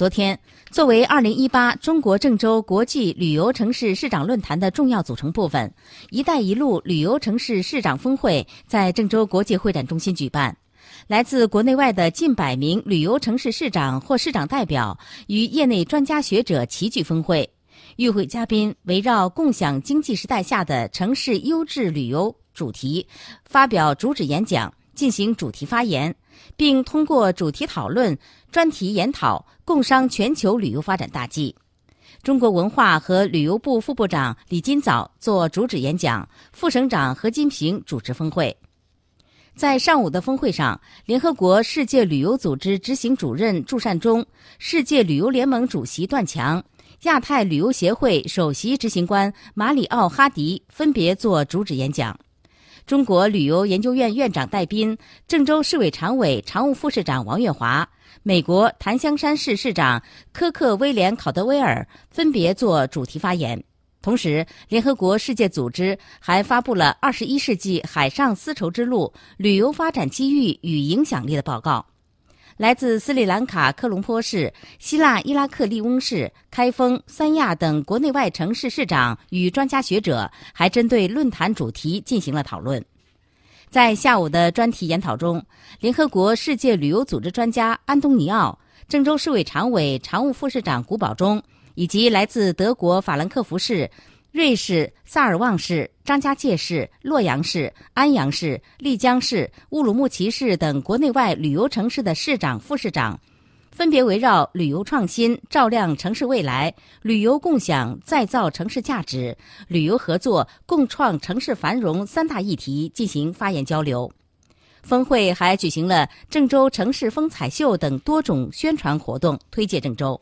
昨天，作为2018中国郑州国际旅游城市市长论坛的重要组成部分，“一带一路”旅游城市市长峰会在郑州国际会展中心举办。来自国内外的近百名旅游城市市长或市长代表与业内专家学者齐聚峰会。与会嘉宾围绕“共享经济时代下的城市优质旅游”主题发表主旨演讲。进行主题发言，并通过主题讨论、专题研讨，共商全球旅游发展大计。中国文化和旅游部副部长李金早做主旨演讲，副省长何金平主持峰会。在上午的峰会上，联合国世界旅游组织执行主任祝善忠、世界旅游联盟主席段强、亚太旅游协会首席执行官马里奥·哈迪分别做主旨演讲。中国旅游研究院院长戴斌、郑州市委常委、常务副市长王月华、美国檀香山市市长科克威廉考德威尔分别做主题发言。同时，联合国世界组织还发布了《二十一世纪海上丝绸之路旅游发展机遇与影响力》的报告。来自斯里兰卡科隆坡市、希腊伊拉克利翁市、开封、三亚等国内外城市市长与专家学者，还针对论坛主题进行了讨论。在下午的专题研讨中，联合国世界旅游组织专家安东尼奥、郑州市委常委、常务副市长古宝忠，以及来自德国法兰克福市。瑞士萨尔旺市、张家界市、洛阳市、安阳市、丽江市、乌鲁木齐市等国内外旅游城市的市长、副市长，分别围绕旅游创新、照亮城市未来、旅游共享、再造城市价值、旅游合作、共创城市繁荣三大议题进行发言交流。峰会还举行了郑州城市风采秀等多种宣传活动，推介郑州。